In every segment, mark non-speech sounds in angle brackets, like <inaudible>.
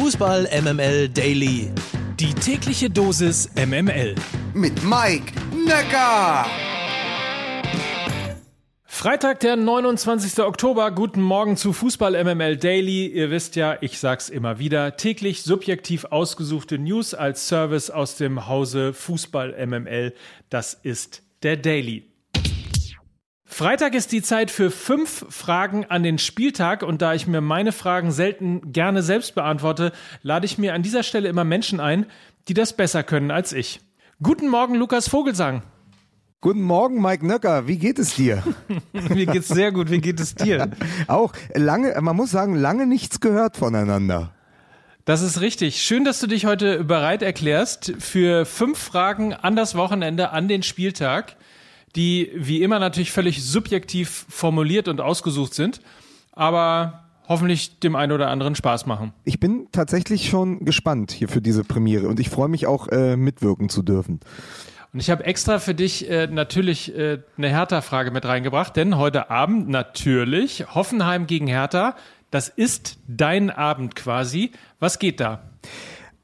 Fußball MML Daily. Die tägliche Dosis MML. Mit Mike Necker. Freitag, der 29. Oktober. Guten Morgen zu Fußball MML Daily. Ihr wisst ja, ich sag's immer wieder, täglich subjektiv ausgesuchte News als Service aus dem Hause Fußball MML. Das ist der Daily. Freitag ist die Zeit für fünf Fragen an den Spieltag und da ich mir meine Fragen selten gerne selbst beantworte, lade ich mir an dieser Stelle immer Menschen ein, die das besser können als ich. Guten Morgen, Lukas Vogelsang. Guten Morgen, Mike Nöcker. Wie geht es dir? <laughs> Mir geht's sehr gut. Wie geht es dir? <laughs> Auch lange, man muss sagen, lange nichts gehört voneinander. Das ist richtig. Schön, dass du dich heute bereit erklärst für fünf Fragen an das Wochenende, an den Spieltag die wie immer natürlich völlig subjektiv formuliert und ausgesucht sind, aber hoffentlich dem einen oder anderen Spaß machen. Ich bin tatsächlich schon gespannt hier für diese Premiere und ich freue mich auch äh, mitwirken zu dürfen. Und ich habe extra für dich äh, natürlich äh, eine Hertha-Frage mit reingebracht, denn heute Abend natürlich Hoffenheim gegen Hertha. Das ist dein Abend quasi. Was geht da?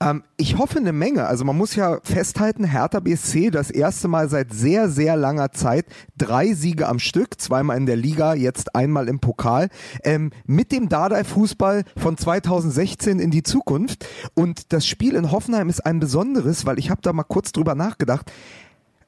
Ähm, ich hoffe eine Menge. Also man muss ja festhalten, Hertha BSC das erste Mal seit sehr, sehr langer Zeit drei Siege am Stück, zweimal in der Liga, jetzt einmal im Pokal, ähm, mit dem Dardai-Fußball von 2016 in die Zukunft. Und das Spiel in Hoffenheim ist ein besonderes, weil ich habe da mal kurz drüber nachgedacht.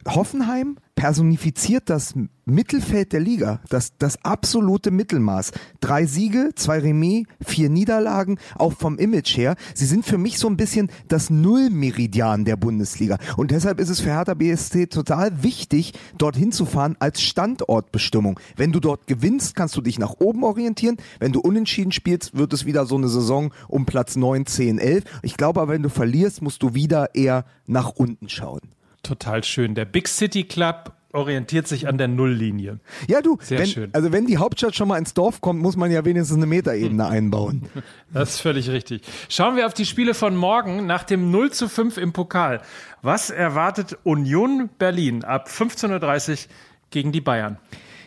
Hoffenheim personifiziert das Mittelfeld der Liga, das, das absolute Mittelmaß. Drei Siege, zwei Remis, vier Niederlagen, auch vom Image her. Sie sind für mich so ein bisschen das Nullmeridian der Bundesliga. Und deshalb ist es für Hertha BSC total wichtig, dorthin zu fahren als Standortbestimmung. Wenn du dort gewinnst, kannst du dich nach oben orientieren. Wenn du unentschieden spielst, wird es wieder so eine Saison um Platz 9, 10, 11. Ich glaube aber, wenn du verlierst, musst du wieder eher nach unten schauen total schön. Der Big City Club orientiert sich an der Nulllinie. Ja, du, Sehr wenn, schön. also wenn die Hauptstadt schon mal ins Dorf kommt, muss man ja wenigstens eine Metaebene hm. einbauen. <laughs> Das ist völlig richtig. Schauen wir auf die Spiele von morgen nach dem 0 zu 5 im Pokal. Was erwartet Union Berlin ab 15.30 Uhr gegen die Bayern?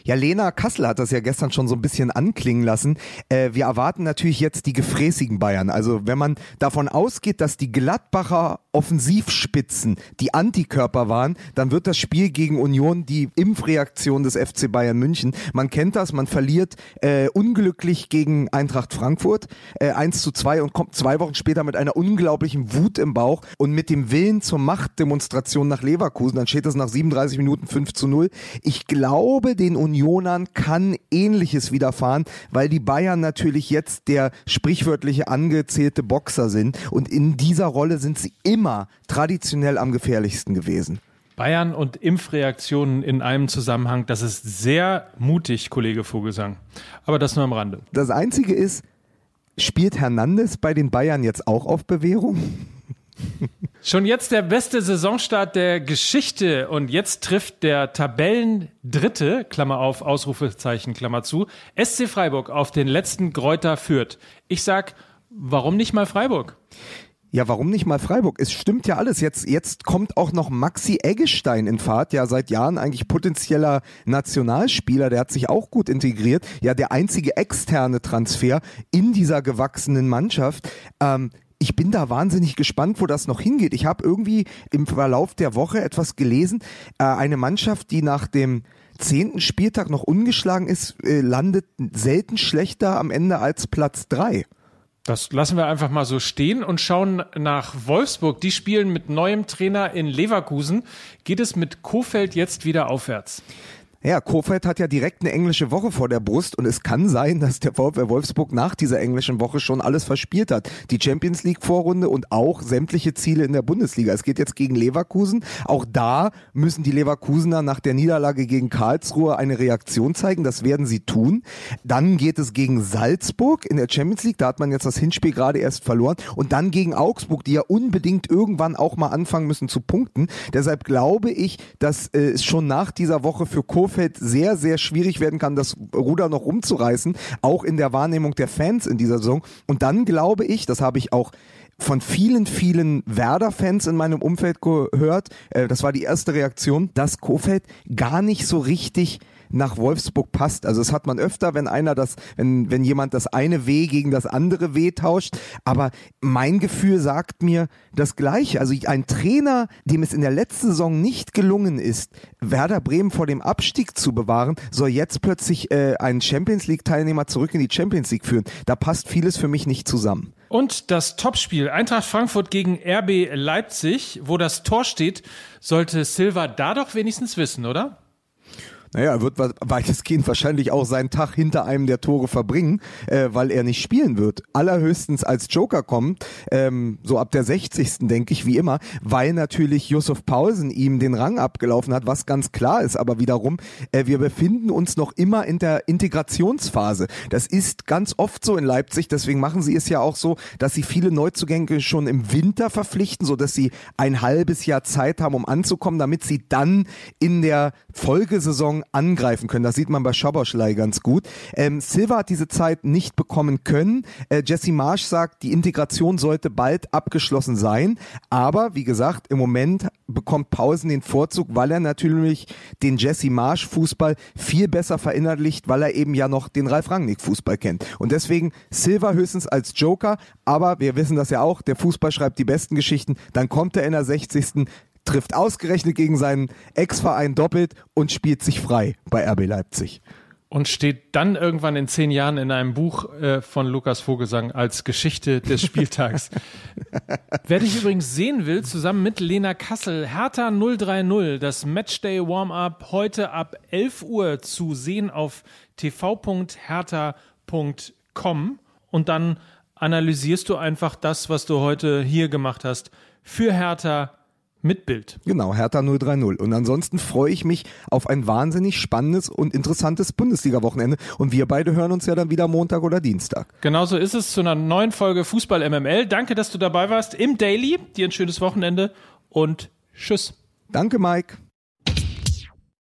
Ja, Lena Kassel hat das ja gestern schon so ein bisschen anklingen lassen. Äh, wir erwarten natürlich jetzt die gefräßigen Bayern. Also wenn man davon ausgeht, dass die Gladbacher Offensivspitzen die Antikörper waren, dann wird das Spiel gegen Union die Impfreaktion des FC Bayern München. Man kennt das, man verliert äh, unglücklich gegen Eintracht Frankfurt äh, 1 zu 2 und kommt zwei Wochen später mit einer unglaublichen Wut im Bauch und mit dem Willen zur Machtdemonstration nach Leverkusen. Dann steht das nach 37 Minuten 5 zu 0. Ich glaube, den Unionern kann ähnliches widerfahren, weil die Bayern natürlich jetzt der sprichwörtliche angezählte Boxer sind und in dieser Rolle sind sie immer traditionell am gefährlichsten gewesen. Bayern und Impfreaktionen in einem Zusammenhang, das ist sehr mutig, Kollege Vogelsang. Aber das nur am Rande. Das Einzige ist, spielt Hernandez bei den Bayern jetzt auch auf Bewährung? Schon jetzt der beste Saisonstart der Geschichte und jetzt trifft der Tabellendritte, Klammer auf, Ausrufezeichen, Klammer zu, SC Freiburg auf den letzten Gräuter führt. Ich sag, warum nicht mal Freiburg? Ja, warum nicht mal Freiburg? Es stimmt ja alles. Jetzt, jetzt kommt auch noch Maxi Eggestein in Fahrt. Ja, seit Jahren eigentlich potenzieller Nationalspieler. Der hat sich auch gut integriert. Ja, der einzige externe Transfer in dieser gewachsenen Mannschaft. Ähm, ich bin da wahnsinnig gespannt, wo das noch hingeht. Ich habe irgendwie im Verlauf der Woche etwas gelesen. Äh, eine Mannschaft, die nach dem zehnten Spieltag noch ungeschlagen ist, äh, landet selten schlechter am Ende als Platz drei. Das lassen wir einfach mal so stehen und schauen nach Wolfsburg. Die spielen mit neuem Trainer in Leverkusen. Geht es mit Kofeld jetzt wieder aufwärts? Ja, Kofeld hat ja direkt eine englische Woche vor der Brust und es kann sein, dass der VfL Wolfsburg nach dieser englischen Woche schon alles verspielt hat. Die Champions League Vorrunde und auch sämtliche Ziele in der Bundesliga. Es geht jetzt gegen Leverkusen. Auch da müssen die Leverkusener nach der Niederlage gegen Karlsruhe eine Reaktion zeigen. Das werden sie tun. Dann geht es gegen Salzburg in der Champions League. Da hat man jetzt das Hinspiel gerade erst verloren. Und dann gegen Augsburg, die ja unbedingt irgendwann auch mal anfangen müssen zu punkten. Deshalb glaube ich, dass äh, es schon nach dieser Woche für Kofeld Vorfeld sehr, sehr schwierig werden kann, das Ruder noch rumzureißen, auch in der Wahrnehmung der Fans in dieser Saison. Und dann glaube ich, das habe ich auch von vielen, vielen Werder-Fans in meinem Umfeld gehört, äh, das war die erste Reaktion, dass Kofeld gar nicht so richtig nach Wolfsburg passt. Also das hat man öfter, wenn einer das, wenn, wenn jemand das eine W gegen das andere W tauscht. Aber mein Gefühl sagt mir das Gleiche. Also ein Trainer, dem es in der letzten Saison nicht gelungen ist, Werder Bremen vor dem Abstieg zu bewahren, soll jetzt plötzlich äh, einen Champions League Teilnehmer zurück in die Champions League führen. Da passt vieles für mich nicht zusammen. Und das Topspiel Eintracht Frankfurt gegen RB Leipzig, wo das Tor steht, sollte Silva da doch wenigstens wissen, oder? Naja, er wird weitestgehend wahrscheinlich auch seinen Tag hinter einem der Tore verbringen, äh, weil er nicht spielen wird. Allerhöchstens als Joker kommt, ähm, so ab der 60. denke ich, wie immer, weil natürlich Josef Paulsen ihm den Rang abgelaufen hat, was ganz klar ist, aber wiederum, äh, wir befinden uns noch immer in der Integrationsphase. Das ist ganz oft so in Leipzig, deswegen machen sie es ja auch so, dass sie viele Neuzugänge schon im Winter verpflichten, so dass sie ein halbes Jahr Zeit haben, um anzukommen, damit sie dann in der Folgesaison angreifen können. Das sieht man bei Schaboschlei ganz gut. Ähm, Silva hat diese Zeit nicht bekommen können. Äh, Jesse Marsch sagt, die Integration sollte bald abgeschlossen sein. Aber wie gesagt, im Moment bekommt Pausen den Vorzug, weil er natürlich den Jesse Marsch Fußball viel besser verinnerlicht, weil er eben ja noch den Ralf Rangnick Fußball kennt. Und deswegen Silva höchstens als Joker, aber wir wissen das ja auch, der Fußball schreibt die besten Geschichten, dann kommt er in der 60 trifft ausgerechnet gegen seinen Ex-Verein doppelt und spielt sich frei bei RB Leipzig. Und steht dann irgendwann in zehn Jahren in einem Buch äh, von Lukas Vogelsang als Geschichte des Spieltags. <laughs> Wer dich übrigens sehen will, zusammen mit Lena Kassel, Hertha 030, das Matchday Warm-Up heute ab 11 Uhr zu sehen auf tv.hertha.com und dann analysierst du einfach das, was du heute hier gemacht hast, für Hertha mit Bild. Genau, Hertha 030. Und ansonsten freue ich mich auf ein wahnsinnig spannendes und interessantes Bundesliga-Wochenende. Und wir beide hören uns ja dann wieder Montag oder Dienstag. Genauso ist es zu einer neuen Folge Fußball MML. Danke, dass du dabei warst im Daily. Dir ein schönes Wochenende und tschüss. Danke, Mike.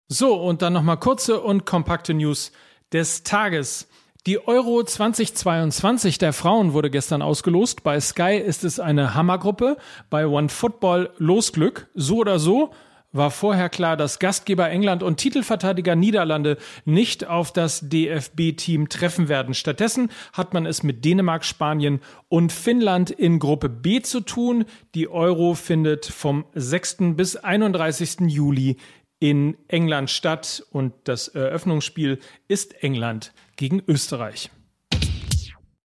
So, und dann nochmal kurze und kompakte News des Tages. Die Euro 2022 der Frauen wurde gestern ausgelost. Bei Sky ist es eine Hammergruppe, bei OneFootball Losglück. So oder so war vorher klar, dass Gastgeber England und Titelverteidiger Niederlande nicht auf das DFB-Team treffen werden. Stattdessen hat man es mit Dänemark, Spanien und Finnland in Gruppe B zu tun. Die Euro findet vom 6. bis 31. Juli in England statt und das Eröffnungsspiel ist England gegen Österreich.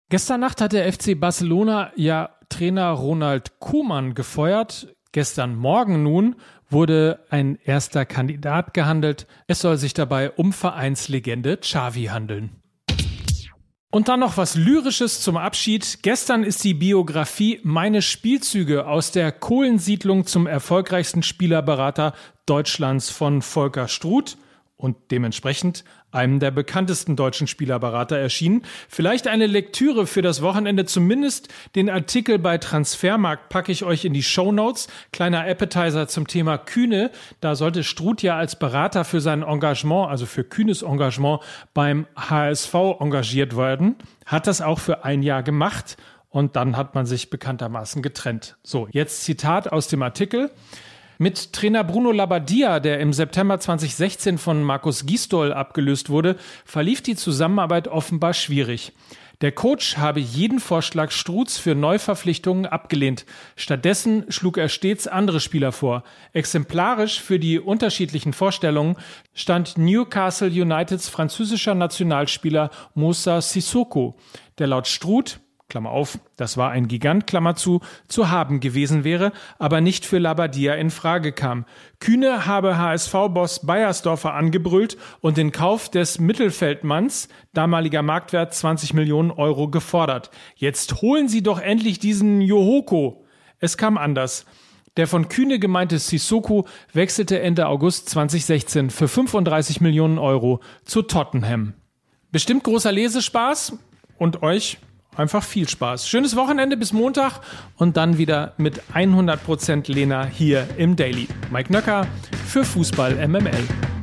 Gestern Nacht hat der FC Barcelona ja Trainer Ronald Koeman gefeuert. Gestern Morgen nun wurde ein erster Kandidat gehandelt. Es soll sich dabei um Vereinslegende Xavi handeln. Und dann noch was Lyrisches zum Abschied. Gestern ist die Biografie Meine Spielzüge aus der Kohlensiedlung zum erfolgreichsten Spielerberater Deutschlands von Volker Struth und dementsprechend einem der bekanntesten deutschen Spielerberater erschienen. Vielleicht eine Lektüre für das Wochenende, zumindest den Artikel bei Transfermarkt packe ich euch in die Show Notes. Kleiner Appetizer zum Thema Kühne. Da sollte Struth ja als Berater für sein Engagement, also für Kühnes Engagement beim HSV engagiert werden. Hat das auch für ein Jahr gemacht und dann hat man sich bekanntermaßen getrennt. So, jetzt Zitat aus dem Artikel. Mit Trainer Bruno Labbadia, der im September 2016 von Markus Gisdol abgelöst wurde, verlief die Zusammenarbeit offenbar schwierig. Der Coach habe jeden Vorschlag Struz für Neuverpflichtungen abgelehnt. Stattdessen schlug er stets andere Spieler vor. Exemplarisch für die unterschiedlichen Vorstellungen stand Newcastle Uniteds französischer Nationalspieler Moussa Sissoko, der laut Struth Klammer auf, das war ein Gigant, Klammer zu, zu haben gewesen wäre, aber nicht für Labadia in Frage kam. Kühne habe HSV-Boss Bayersdorfer angebrüllt und den Kauf des Mittelfeldmanns, damaliger Marktwert 20 Millionen Euro, gefordert. Jetzt holen Sie doch endlich diesen Johoko. Es kam anders. Der von Kühne gemeinte Sissoko wechselte Ende August 2016 für 35 Millionen Euro zu Tottenham. Bestimmt großer Lesespaß und euch einfach viel Spaß. Schönes Wochenende bis Montag und dann wieder mit 100% Lena hier im Daily. Mike Nöcker für Fußball MML.